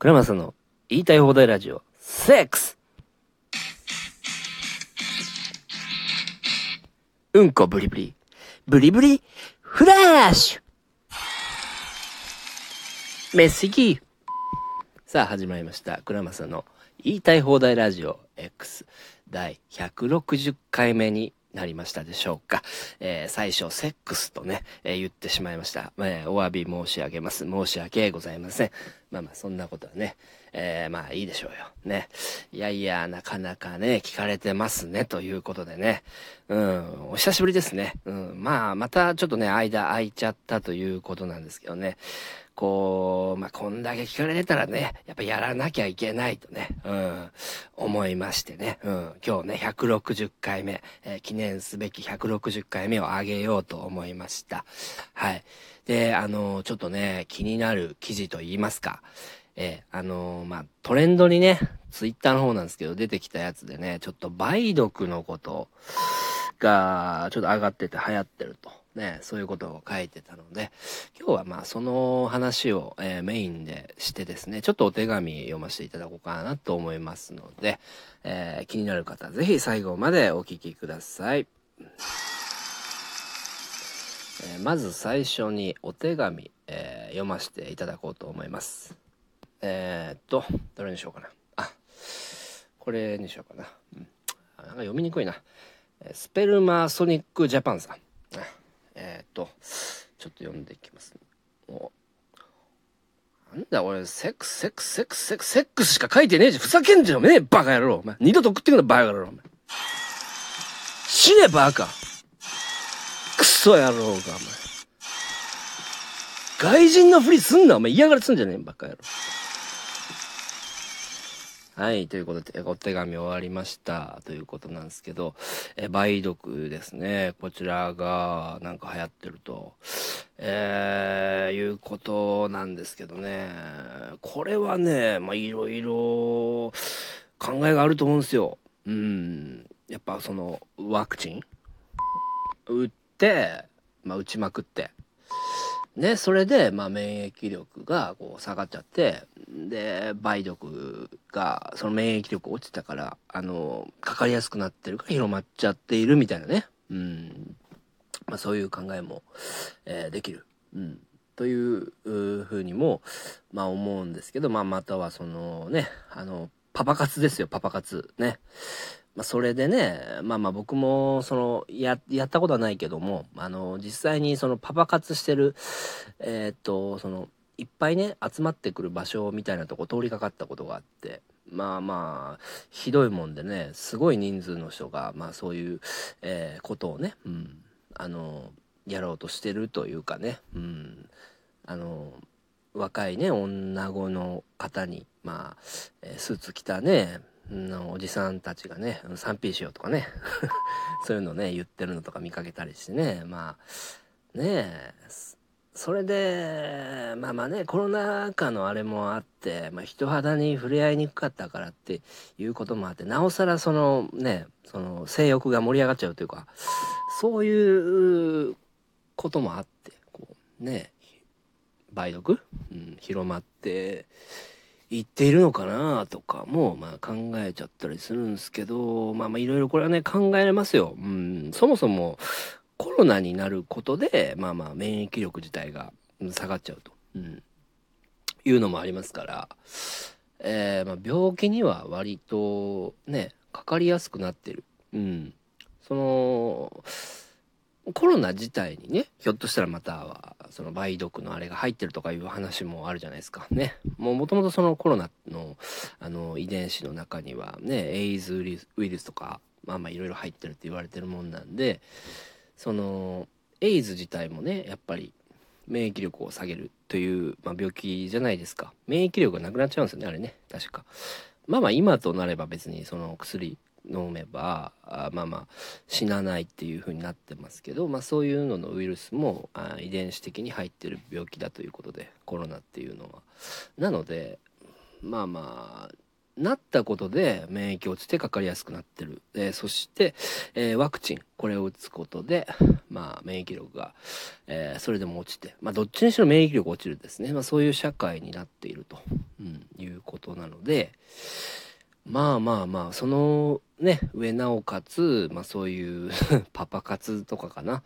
倉松の言いたい放題ラジオ、セクス。うんこブリブリ、ブリブリ、フラッシュ。メッシギー。さあ始まりました。倉松の言いたい放題ラジオ X 第160回目になりましたでしょうか。えー最初、セックスとね、えー言ってしまいました。えーお詫び申し上げます。申し訳ございません。まあまあ、そんなことはね、えーまあいいでしょうよ。ね。いやいや、なかなかね、聞かれてますね、ということでね。うん、お久しぶりですね。うん、まあ、またちょっとね、間空いちゃったということなんですけどね。こう、まあ、こんだけ聞かれてたらね、やっぱやらなきゃいけないとね、うん、思いましてね、うん、今日ね、160回目、えー記念すべき160回目をあげようと思いました。はい。で、あのちょっとね、気になる記事と言いますか、えーあのまあ、トレンドにね、ツイッターの方なんですけど、出てきたやつでね、ちょっと梅毒のことが、ちょっと上がってて流行ってると。ね、そういうことを書いてたので、今日はまあその話を、えーメインでしてですね、ちょっとお手紙読ませていただこうかなと思いますので、えー気になる方はぜひ最後までお聞きください。えーまず最初にお手紙、え読ませていただこうと思います。えー、っと、どれにしようかな。あ、これにしようかな。うん、なんか読みにくいな。スペルマーソニックジャパンさん。えー、っと、ちょっと読んでいきます。おなんだ俺、セックス、セックス、セックス、セックス、セックスしか書いてねえじゃん。ふざけんじゃねえ、バカ野郎。お前、二度と送ってくんな、バカ野郎。死ね、バカ。クソ野郎が、お前。外人のふりすんな、お前。嫌がらせすんじゃねえ、バカ野郎。はい、ということで、お手紙終わりました。ということなんですけど、え、梅毒ですね。こちらが、なんか流行ってると、えー、いうことなんですけどね。これはね、まあ、いろいろ考えがあると思うんですよ。うん。やっぱその、ワクチン？打って、まあ、打ちまくって。ね、それで、まあ、免疫力がこう下がっちゃって、で、梅毒が、その免疫力落ちたから、あの、かかりやすくなってるから広まっちゃっているみたいなね。うん。まあ、そういう考えも、えーできる。うん。というふうにも、まあ思うんですけど、まあまたはそのね、あの、パパ活ですよ、パパ活。ね。まあそれでね、まあまあ僕も、その、や、やったことはないけども、あの、実際にそのパパ活してる、えーっと、その、いっぱいね、集まってくる場所みたいなとこ通りかかったことがあって、まあまあ、ひどいもんでね、すごい人数の人が、まあそういう、えーことをね、うん、あの、やろうとしてるというかね、うん、あの、若いね、女子の方に、まあ、えスーツ着たね、のおじさんたちがね、3P しようとかね、そういうのね、言ってるのとか見かけたりしてね、まあ、ねえ、そそれで、まあまあね、コロナ禍のあれもあって、まあ人肌に触れ合いにくかったからっていうこともあって、なおさらそのね、その性欲が盛り上がっちゃうというか、そういうこともあって、こうね、梅毒、うん、広まっていっているのかなとかも、まあ考えちゃったりするんですけど、まあまあいろいろこれはね、考えれますよ。うん、そもそもコロナになることで、まあまあ免疫力自体が下がっちゃうと、うん、いうのもありますから、えーまあ、病気には割とね、かかりやすくなってる。うん。その、コロナ自体にね、ひょっとしたらまたは、その梅毒のあれが入ってるとかいう話もあるじゃないですか。ね。もう元々そのコロナの、あの、遺伝子の中にはね、エイズウイルスウイルスとか、まあまあいろいろ入ってるって言われてるもんなんで、その、エイズ自体もね、やっぱり免疫力を下げるという、まあ、病気じゃないですか。免疫力がなくなっちゃうんですよね、あれね。確か。まあまあ今となれば別にその薬飲めば、あまあまあ死なないっていう風になってますけど、まあそういうののウイルスもあ遺伝子的に入ってる病気だということで、コロナっていうのは。なので、まあまあ、なったことで免疫落ちてかかりやすくなってる。えー、そして、えー、ワクチン、これを打つことで、まあ、免疫力が、えー、それでも落ちて、まあ、どっちにしろ免疫力落ちるですね。まあ、そういう社会になっていると、うん、いうことなので、まあまあまあ、そのね、上なおかつ、まあそういう パパ活とかかな。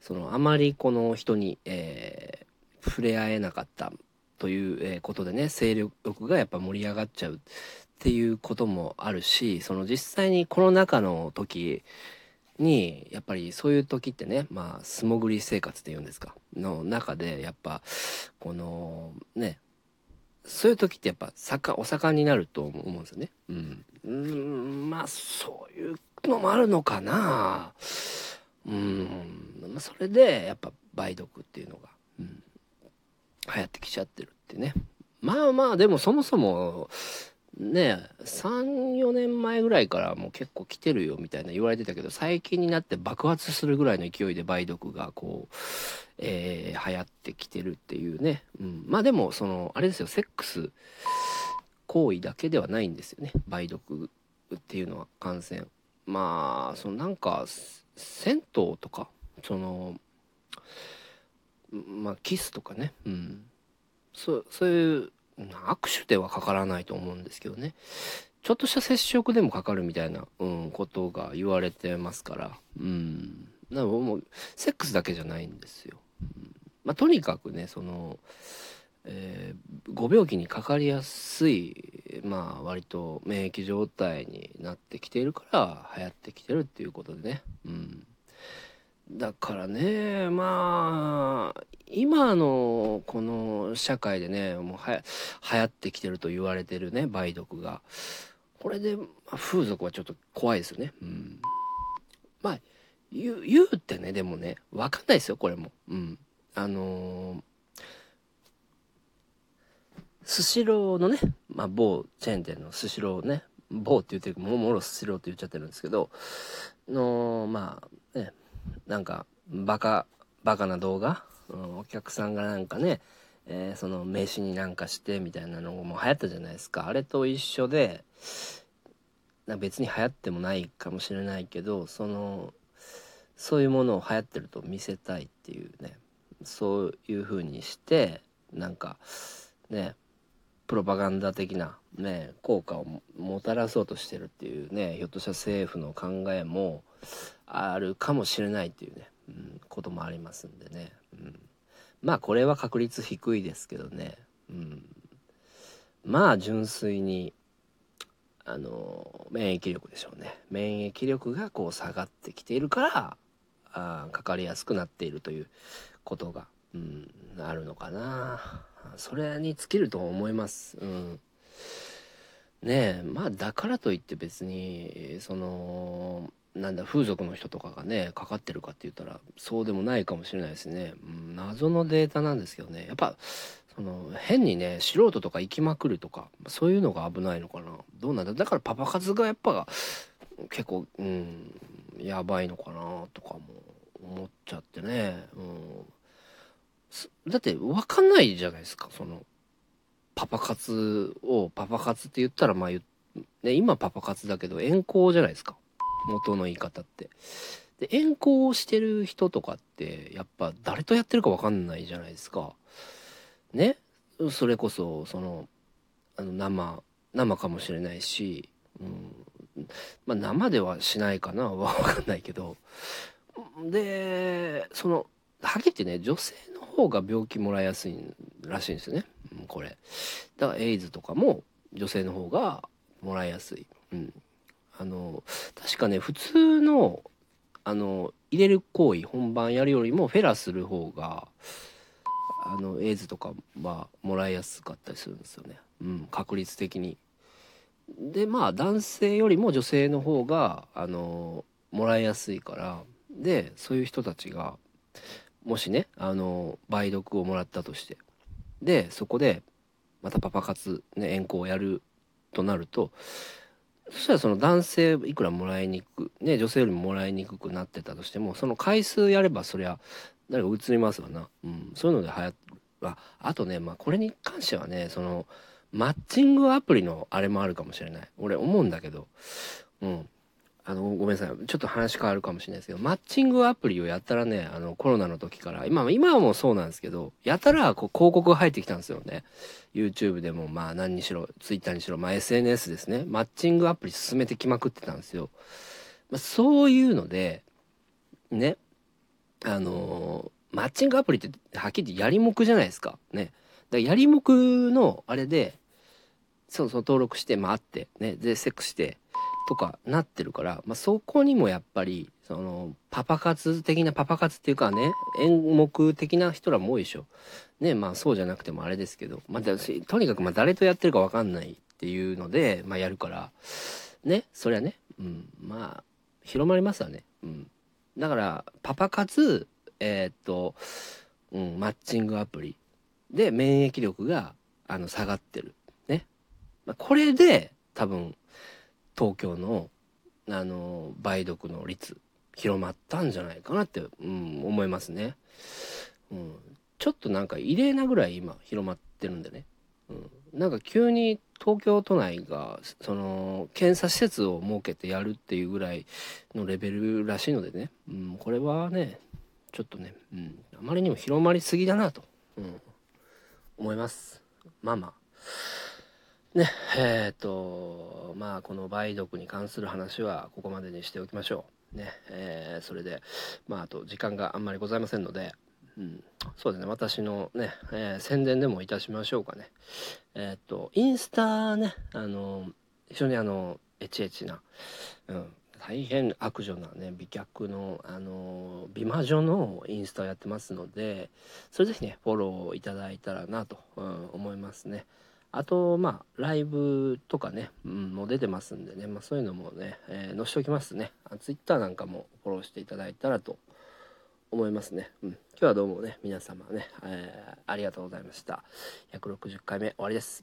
その、あまりこの人に、えー、触れ合えなかったという、ことでね、勢力がやっぱ盛り上がっちゃうっていうこともあるし、その実際にコロナ禍の時に、やっぱりそういう時ってね、まあ素潜り生活っていうんですか、の中で、やっぱ、このね、そういう時ってやっぱ盛お盛んになると思うんですよね。うん。うんまあそういうのもあるのかな。うん。まあ、それでやっぱ梅毒っていうのが、うん、流行ってきちゃってるってね。まあまあでもそもそもね34年前ぐらいからもう結構来てるよみたいな言われてたけど最近になって爆発するぐらいの勢いで梅毒がこう、えー、流行ってきてるっていうね、うん、まあでもそのあれですよセックス行為だけではないんですよね。梅毒っていうのは感染。まあそのなんか銭湯とかそのまあキスとかね。うん。そそういう握手ではかからないと思うんですけどね。ちょっとした接触でもかかるみたいな、うん、ことが言われてますから。うん。なもう、セックスだけじゃないんですよ。うん、まあ、とにかくね、その、えー、ご病気にかかりやすい、まあ、割と免疫状態になってきているから流行ってきてるっていうことでね。うん。だからね、まあ、今のこの社会でね、もうは流行ってきてると言われてるね、梅毒が。これで、まあ、風俗はちょっと怖いですよね。うん。まあ、言う、言うってね、でもね、わかんないですよ、これも。うん。あの、スシローのね、まあ、某チェーン店のスシローね、某って言ってるももろスシローって言っちゃってるんですけど、の、まあ、ね、なんか、バカ、バカな動画、うん、お客さんがなんかね、えー、その名刺になんかしてみたいなのも流行ったじゃないですか。あれと一緒で、別に流行ってもないかもしれないけど、その、そういうものを流行ってると見せたいっていうね、そういう風にして、なんか、ね、プロパガンダ的なね、効果をもたらそうとしてるっていうね、ひょっとしたら政府の考えも、あるかもしれないっていうね、こともありますんでね、うん、まあこれは確率低いですけどね、うん、まあ純粋にあの免疫力でしょうね。免疫力がこう下がってきているからあかかりやすくなっているということが、うん、あるのかな。それに尽きると思います、うん、ねえまあだからといって別にそのなんだ風俗の人とかがねかかってるかって言ったらそうでもないかもしれないですね、うん、謎のデータなんですけどね。やっぱその変にね素人とか行きまくるとかそういうのが危ないのかな。どうなんだ。だからパパ活がやっぱ結構うんやばいのかなとかも思っちゃってね、うん、だって分かんないじゃないですか。そのパパ活をパパ活って言ったらまあ、ね、今パパ活だけど遠行じゃないですか。元の言い方って。で、遠行してる人とかって、やっぱ誰とやってるかわかんないじゃないですか。ね？それこそ、その、あの、生、生かもしれないし、うん、まあ生ではしないかなわかんないけど。で、その、はっきり言ってね、女性の方が病気もらいやすいらしいんですよね。う、これ。だからエイズとかも女性の方がもらいやすい。うん。あの確かね普通のあの入れる行為本番やるよりもフェラする方があのエイズとかはもらいやすかったりするんですよね、うん、確率的に。でまあ男性よりも女性の方があのもらいやすいから。でそういう人たちがもしねあの梅毒をもらったとして。でそこでまたパパ活、ね、遠行をやるとなるとそしたらその男性いくらもらいにく、ね、女性よりももらいにくくなってたとしても、その回数やればそりゃ、誰か映りますわな。うん。そういうのではや。あ、あとね、まあこれに関してはね、その、マッチングアプリのあれもあるかもしれない。俺思うんだけど、うん。あの、ごめんなさい。ちょっと話変わるかもしれないですけど、マッチングアプリをやったらね、あの、コロナの時から、今、今はもうそうなんですけど、やたら、こう、広告が入ってきたんですよね。YouTube でも、まあ、何にしろ、Twitter にしろ、まあ、SNS ですね。マッチングアプリ進めてきまくってたんですよ。まあ、そういうので、ね、あのー、マッチングアプリって、はっきり言ってやりもくじゃないですか。ね。だからやりもくの、あれで、そうそう登録して、まあ、会って、ね、で、セックスして、とかなってるから、まあ、そこにもやっぱり、その、パパ活的な、パパ活っていうかね、演目的な人らも多いでしょ。ね、まあそうじゃなくてもあれですけど、まあ、とにかくま誰とやってるかわかんないっていうので、まあやるから、ね、そりゃね、うん、まあ、広まりますわね。うん。だから、パパ活、えー、っと、うん、マッチングアプリで免疫力が、あの、下がってる。ね。まあ、これで、多分、東京のあの梅毒の率広まったんじゃないかなって、うん、思いますね、うん、ちょっとなんか異例なぐらい今広まってるんでね、うん、なんか急に東京都内がその検査施設を設けてやるっていうぐらいのレベルらしいのでね、うん、これはねちょっとね、うん、あまりにも広まりすぎだなと、うん、思います。まあまあ。ねえっ、とまあこの梅毒に関する話はここまでにしておきましょう。ねえー、それでまああと時間があんまりございませんのでうん、そうですね。私のね、えー、宣伝でもいたしましょうかね。えっ、とインスタねあの非常にあのエチエチな、うん、大変悪女なね美脚のあの美魔女のインスタをやってますのでそれぜひねフォローいただいたらなと、うん、思いますね。あと、まあ、ライブとかね、うん、もう出てますんでね、まあ、そういうのもね、えー、載せておきますね。ツイッターなんかもフォローしていただいたらと思いますね。うん。今日はどうもね、皆様ね、えー、ありがとうございました。160回目終わりです。ま